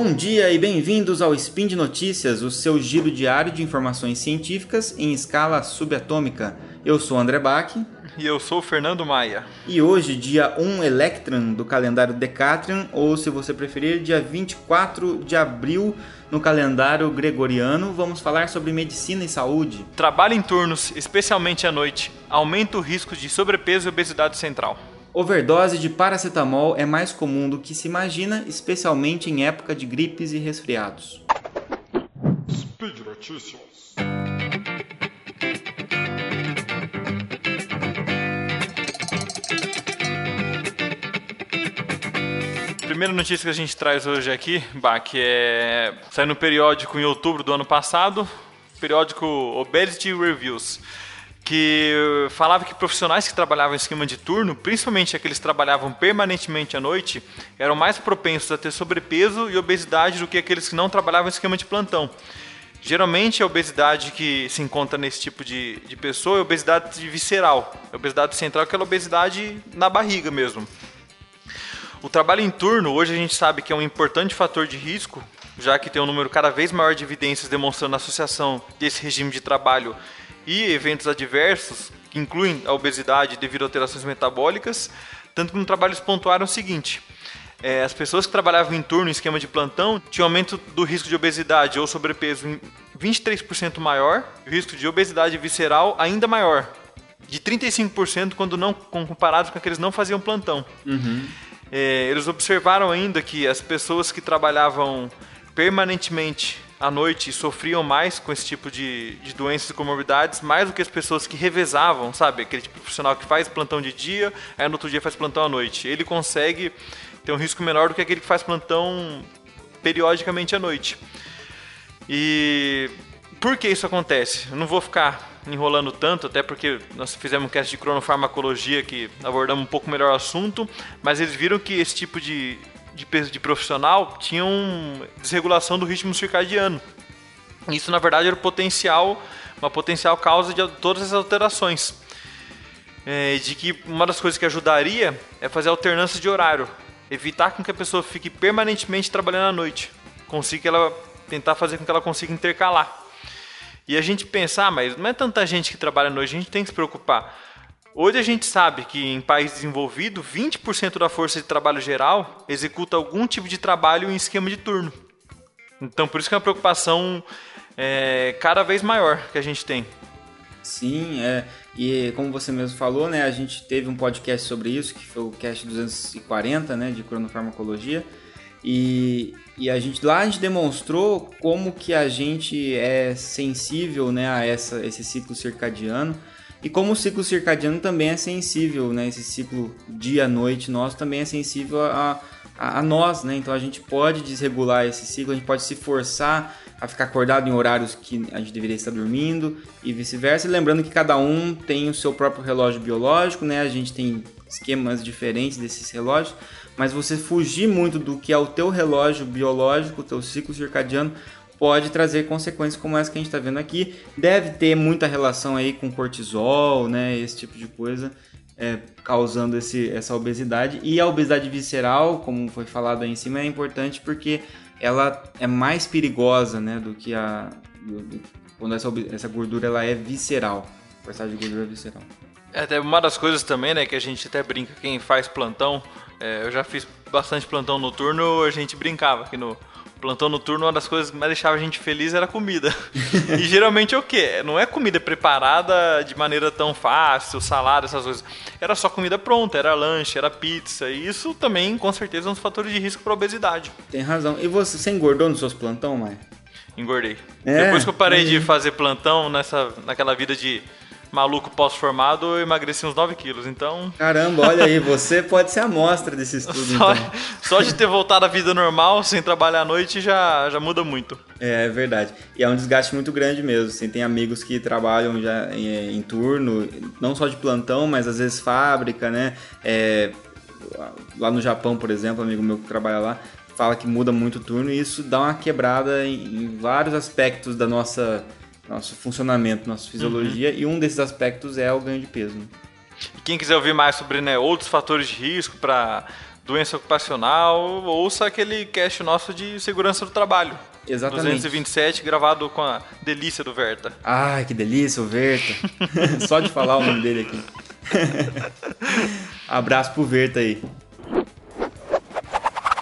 bom dia e bem-vindos ao Spin de Notícias, o seu giro diário de informações científicas em escala subatômica. Eu sou André Bach. E eu sou o Fernando Maia. E hoje, dia 1 Electron do calendário Decatrian, ou se você preferir, dia 24 de abril no calendário gregoriano, vamos falar sobre medicina e saúde. Trabalho em turnos, especialmente à noite, aumenta o risco de sobrepeso e obesidade central. Overdose de paracetamol é mais comum do que se imagina, especialmente em época de gripes e resfriados. Speed Notícias. primeira notícia que a gente traz hoje aqui, Bach, é saiu no periódico em outubro do ano passado, periódico Obesity Reviews que falava que profissionais que trabalhavam em esquema de turno, principalmente aqueles que trabalhavam permanentemente à noite, eram mais propensos a ter sobrepeso e obesidade do que aqueles que não trabalhavam em esquema de plantão. Geralmente a obesidade que se encontra nesse tipo de, de pessoa é obesidade visceral. A obesidade central é aquela obesidade na barriga mesmo. O trabalho em turno, hoje a gente sabe que é um importante fator de risco, já que tem um número cada vez maior de evidências demonstrando a associação desse regime de trabalho e eventos adversos, que incluem a obesidade devido a alterações metabólicas, tanto que no trabalho eles pontuaram o seguinte. É, as pessoas que trabalhavam em turno, em esquema de plantão, tinham aumento do risco de obesidade ou sobrepeso 23% maior, e o risco de obesidade visceral ainda maior, de 35% quando não comparados com aqueles que não faziam plantão. Uhum. É, eles observaram ainda que as pessoas que trabalhavam permanentemente à noite sofriam mais com esse tipo de, de doenças e comorbidades, mais do que as pessoas que revezavam, sabe? Aquele tipo de profissional que faz plantão de dia, aí no outro dia faz plantão à noite. Ele consegue ter um risco menor do que aquele que faz plantão periodicamente à noite. E por que isso acontece? Eu não vou ficar enrolando tanto, até porque nós fizemos um cast de cronofarmacologia que abordamos um pouco melhor o assunto, mas eles viram que esse tipo de, de de profissional tinham desregulação do ritmo circadiano. Isso, na verdade, era potencial, uma potencial causa de todas essas alterações. É, de que uma das coisas que ajudaria é fazer alternância de horário, evitar que a pessoa fique permanentemente trabalhando à noite, consiga ela tentar fazer com que ela consiga intercalar. E a gente pensar, ah, mas não é tanta gente que trabalha à noite, a gente tem que se preocupar. Hoje a gente sabe que em país desenvolvido, 20% da força de trabalho geral executa algum tipo de trabalho em esquema de turno. Então, por isso que é uma preocupação é, cada vez maior que a gente tem. Sim, é, e como você mesmo falou, né, a gente teve um podcast sobre isso, que foi o cast 240, né, de cronofarmacologia, e, e a gente lá a gente demonstrou como que a gente é sensível, né, a essa, esse ciclo circadiano, e como o ciclo circadiano também é sensível, né? Esse ciclo dia-noite nosso também é sensível a, a, a, nós, né? Então a gente pode desregular esse ciclo, a gente pode se forçar a ficar acordado em horários que a gente deveria estar dormindo e vice-versa. Lembrando que cada um tem o seu próprio relógio biológico, né? A gente tem esquemas diferentes desses relógios, mas você fugir muito do que é o teu relógio biológico, o teu ciclo circadiano, pode trazer consequências como essa que a gente está vendo aqui. Deve ter muita relação aí com cortisol, né, esse tipo de coisa, é, causando esse, essa obesidade. E a obesidade visceral, como foi falado aí em cima, é importante porque ela é mais perigosa, né, do que a do, do, quando essa, essa gordura ela é visceral, porcentagem de gordura visceral. É até uma das coisas também, né, que a gente até brinca quem faz plantão. É, eu já fiz bastante plantão noturno, a gente brincava aqui no plantão noturno, uma das coisas que mais deixava a gente feliz era a comida. e geralmente é o quê? Não é comida preparada de maneira tão fácil, salada, essas coisas. Era só comida pronta, era lanche, era pizza. E isso também, com certeza, é um dos fatores de risco para obesidade. Tem razão. E você, você engordou nos seus plantão, Maia? Engordei. É, Depois que eu parei é. de fazer plantão nessa, naquela vida de maluco pós-formado, eu emagreci uns 9 quilos, então... Caramba, olha aí, você pode ser a amostra desse estudo, só, então. Só de ter voltado à vida normal, sem trabalhar à noite, já, já muda muito. É, é verdade. E é um desgaste muito grande mesmo. Assim, tem amigos que trabalham já em, em turno, não só de plantão, mas às vezes fábrica, né? É, lá no Japão, por exemplo, um amigo meu que trabalha lá, fala que muda muito o turno e isso dá uma quebrada em, em vários aspectos da nossa nosso funcionamento, nossa fisiologia, uhum. e um desses aspectos é o ganho de peso. Né? E quem quiser ouvir mais sobre né, outros fatores de risco para doença ocupacional, ouça aquele cast nosso de segurança do trabalho. Exatamente. 227, gravado com a delícia do Verta. Ai, que delícia, o Verta. Só de falar o nome dele aqui. Abraço pro Verta aí.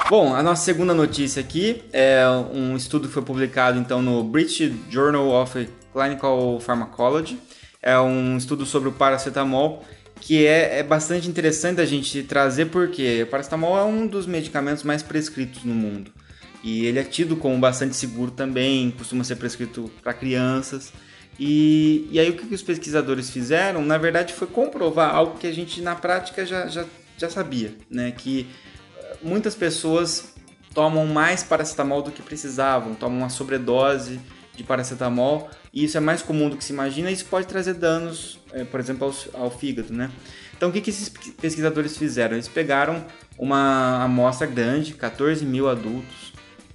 Bom, a nossa segunda notícia aqui é um estudo que foi publicado então no British Journal of Clinical Pharmacology. É um estudo sobre o paracetamol que é, é bastante interessante a gente trazer porque o paracetamol é um dos medicamentos mais prescritos no mundo. E ele é tido como bastante seguro também, costuma ser prescrito para crianças. E, e aí o que, que os pesquisadores fizeram, na verdade, foi comprovar algo que a gente na prática já, já, já sabia, né? Que muitas pessoas tomam mais paracetamol do que precisavam, tomam uma sobredose de paracetamol e isso é mais comum do que se imagina e isso pode trazer danos, é, por exemplo, ao, ao, fígado, né? Então, o que, que esses pesquisadores fizeram? Eles pegaram uma amostra grande, 14 mil adultos,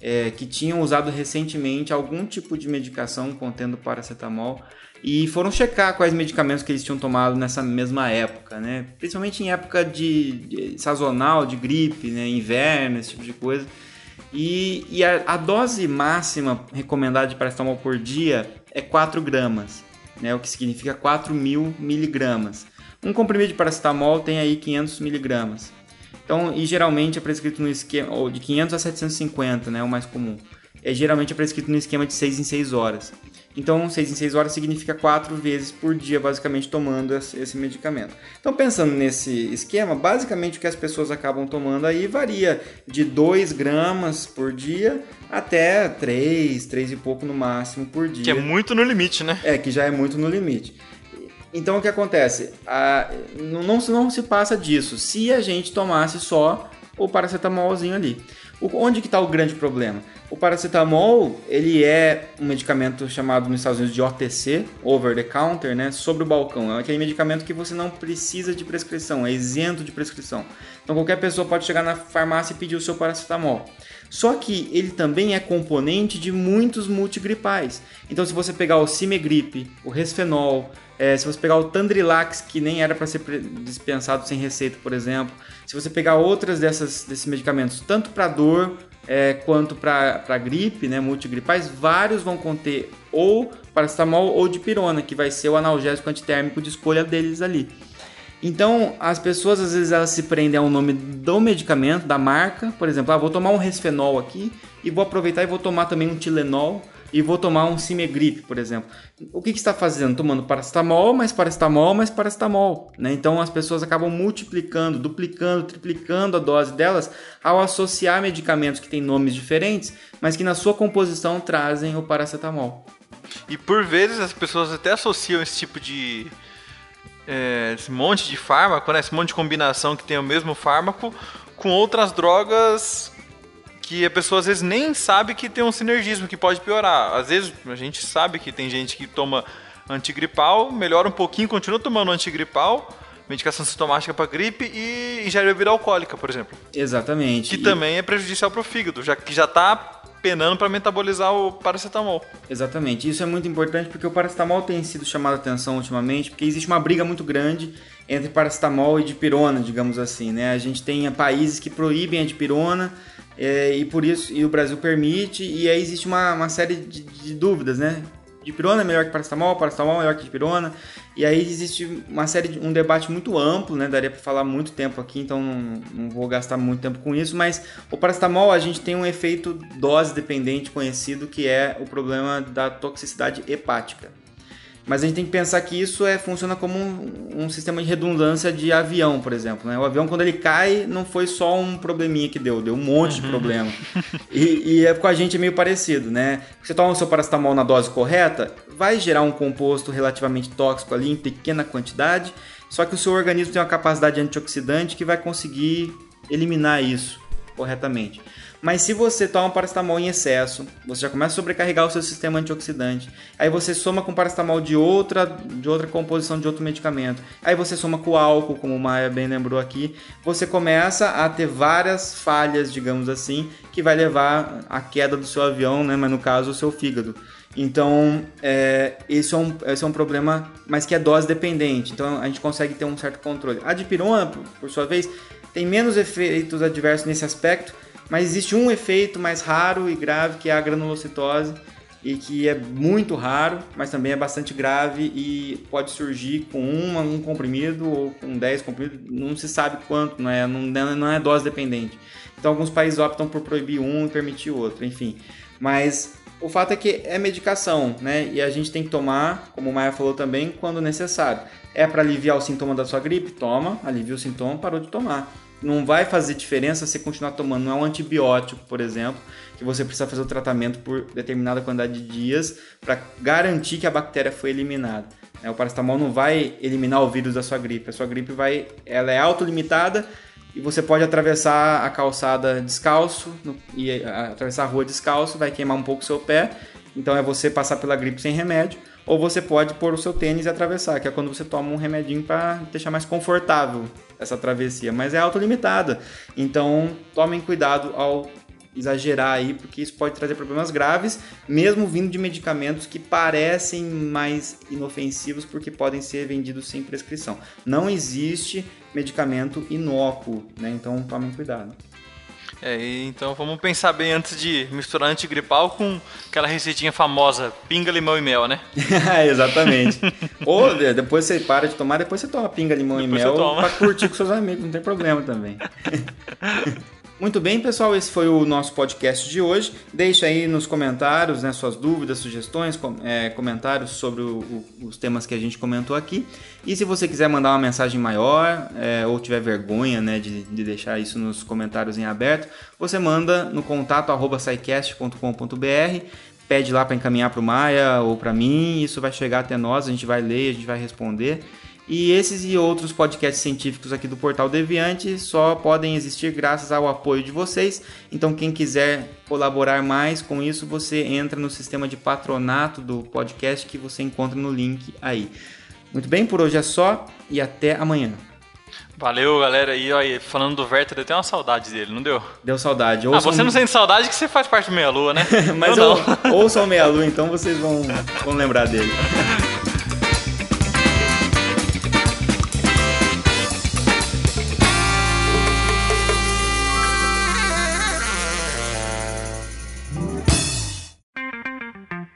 é, que tinham usado recentemente algum tipo de medicação contendo paracetamol e foram checar quais medicamentos que eles tinham tomado nessa mesma época, né? Principalmente em época de, de sazonal, de gripe, né? Inverno, esse tipo de coisa. E, e a, a, dose máxima recomendada de paracetamol por dia é 4 gramas, né? O que significa 4 mil miligramas. Um comprimido de paracetamol tem aí 500 miligramas. Então, e geralmente é prescrito no esquema de 500 a 750, né? O mais comum. É geralmente é prescrito no esquema de 6 em 6 horas. Então, 6 em 6 horas significa 4 vezes por dia, basicamente, tomando esse medicamento. Então, pensando nesse esquema, basicamente o que as pessoas acabam tomando aí varia de 2 gramas por dia até 3, 3 e pouco no máximo por dia. Que é muito no limite, né? É, que já é muito no limite. Então, o que acontece? A, não, não se passa disso se a gente tomasse só o paracetamolzinho ali. O, onde que está o grande problema? O paracetamol, ele é um medicamento chamado nos Estados Unidos de OTC, over the counter, né, sobre o balcão. É aquele medicamento que você não precisa de prescrição, é isento de prescrição. Então qualquer pessoa pode chegar na farmácia e pedir o seu paracetamol. Só que ele também é componente de muitos multigripais. Então se você pegar o Cimegrip, o Resfenol, é, se você pegar o Tandrilax, que nem era para ser dispensado sem receita, por exemplo, se você pegar outras dessas, desses medicamentos, tanto para dor é, quanto para gripe, né, multigripais, vários vão conter ou paracetamol ou dipirona, que vai ser o analgésico antitérmico de escolha deles ali. Então, as pessoas às vezes elas se prendem ao nome do medicamento, da marca, por exemplo, ah, vou tomar um resfenol aqui e vou aproveitar e vou tomar também um Tilenol e vou tomar um Cimegrip, por exemplo. O que, que está fazendo? Tomando paracetamol, mais paracetamol, mais paracetamol. Né? Então as pessoas acabam multiplicando, duplicando, triplicando a dose delas ao associar medicamentos que têm nomes diferentes, mas que na sua composição trazem o paracetamol. E por vezes as pessoas até associam esse tipo de. É, esse monte de fármaco, né? esse monte de combinação que tem o mesmo fármaco, com outras drogas que a pessoa às vezes nem sabe que tem um sinergismo que pode piorar. Às vezes a gente sabe que tem gente que toma antigripal, melhora um pouquinho, continua tomando antigripal, medicação sintomática para gripe e ingere bebida alcoólica, por exemplo. Exatamente. Que e... também é prejudicial para o fígado, já que já está penando para metabolizar o paracetamol. Exatamente. Isso é muito importante porque o paracetamol tem sido chamado a atenção ultimamente, porque existe uma briga muito grande entre paracetamol e dipirona, digamos assim, né? A gente tem países que proíbem a dipirona é, e por isso e o Brasil permite, e aí existe uma, uma série de, de dúvidas, né? Dipirona é melhor que paracetamol, paracetamol é melhor que dipirona, e aí existe uma série de, um debate muito amplo, né? Daria para falar muito tempo aqui, então não, não, vou gastar muito tempo com isso, mas o paracetamol a gente tem um efeito dose dependente conhecido que é o problema da toxicidade hepática. Mas a gente tem que pensar que isso é, funciona como um, um, sistema de redundância de avião, por exemplo. Né? O avião, quando ele cai, não foi só um probleminha que deu, deu um monte uhum. de problema. E, e é, com a gente é meio parecido, né? Você toma o seu paracetamol na dose correta, vai gerar um composto relativamente tóxico ali em pequena quantidade, só que o seu organismo tem uma capacidade antioxidante que vai conseguir eliminar isso corretamente. Mas se você toma paracetamol em excesso, você já começa a sobrecarregar o seu sistema antioxidante. Aí você soma com paracetamol de outra, de outra composição de outro medicamento. Aí você soma com álcool, como o Maia bem lembrou aqui. Você começa a ter várias falhas, digamos assim, que vai levar à queda do seu avião, né? mas no caso o seu fígado. Então, é, esse, é um, esse é um problema, mas que é dose dependente. Então, a gente consegue ter um certo controle. A dipirona, por, por sua vez, tem menos efeitos adversos nesse aspecto, mas existe um efeito mais raro e grave que é a granulocitose e que é muito raro, mas também é bastante grave e pode surgir com um, um comprimido ou com 10 comprimidos, não se sabe quanto, não é, não, não é dose dependente. Então alguns países optam por proibir um e permitir outro, enfim. Mas o fato é que é medicação, né? E a gente tem que tomar, como o Maia falou também, quando necessário. É para aliviar o sintoma da sua gripe? Toma, alivia o sintoma, parou de tomar. Não vai fazer diferença você continuar tomando. Não é um antibiótico, por exemplo, que você precisa fazer o tratamento por determinada quantidade de dias para garantir que a bactéria foi eliminada. É, o paracetamol não vai eliminar o vírus da sua gripe. A sua gripe vai, ela é autolimitada e você pode atravessar a calçada descalço no, e atravessar a rua descalço, vai queimar um pouco o seu pé. Então é você passar pela gripe sem remédio, ou você pode pôr o seu tênis e atravessar, que é quando você toma um remedinho para deixar mais confortável essa travessia, mas é autolimitada. Então tomem cuidado ao exagerar aí, porque isso pode trazer problemas graves, mesmo vindo de medicamentos que parecem mais inofensivos porque podem ser vendidos sem prescrição. Não existe medicamento inócuo, né? Então tomem cuidado. É, então vamos pensar bem antes de misturar antigripal com aquela receitinha famosa, pinga, limão e mel, né? Exatamente. Ou depois você para de tomar, depois você toma pinga, limão depois e mel para curtir com seus amigos, não tem problema também. Muito bem, pessoal, esse foi o nosso podcast de hoje. Deixe aí nos comentários né, suas dúvidas, sugestões, com, é, comentários sobre o, o, os temas que a gente comentou aqui. E se você quiser mandar uma mensagem maior é, ou tiver vergonha né, de, de, deixar isso nos comentários em aberto, você manda no contato arroba pede lá para encaminhar para o Maia ou para mim, isso vai chegar até nós, a gente vai ler, a gente vai responder. E esses e outros podcasts científicos aqui do Portal Deviante só podem existir graças ao apoio de vocês. Então, quem quiser colaborar mais com isso, você entra no sistema de patronato do podcast que você encontra no link aí. Muito bem, por hoje é só e até amanhã. Valeu, galera. E aí, falando do Werther, eu tenho uma saudade dele, não deu? Deu saudade. Ouçam... Ah, você não sente saudade que você faz parte do Meia Lua, né? Mas eu não. ouçam o Meia Lua, então vocês vão, vão lembrar dele.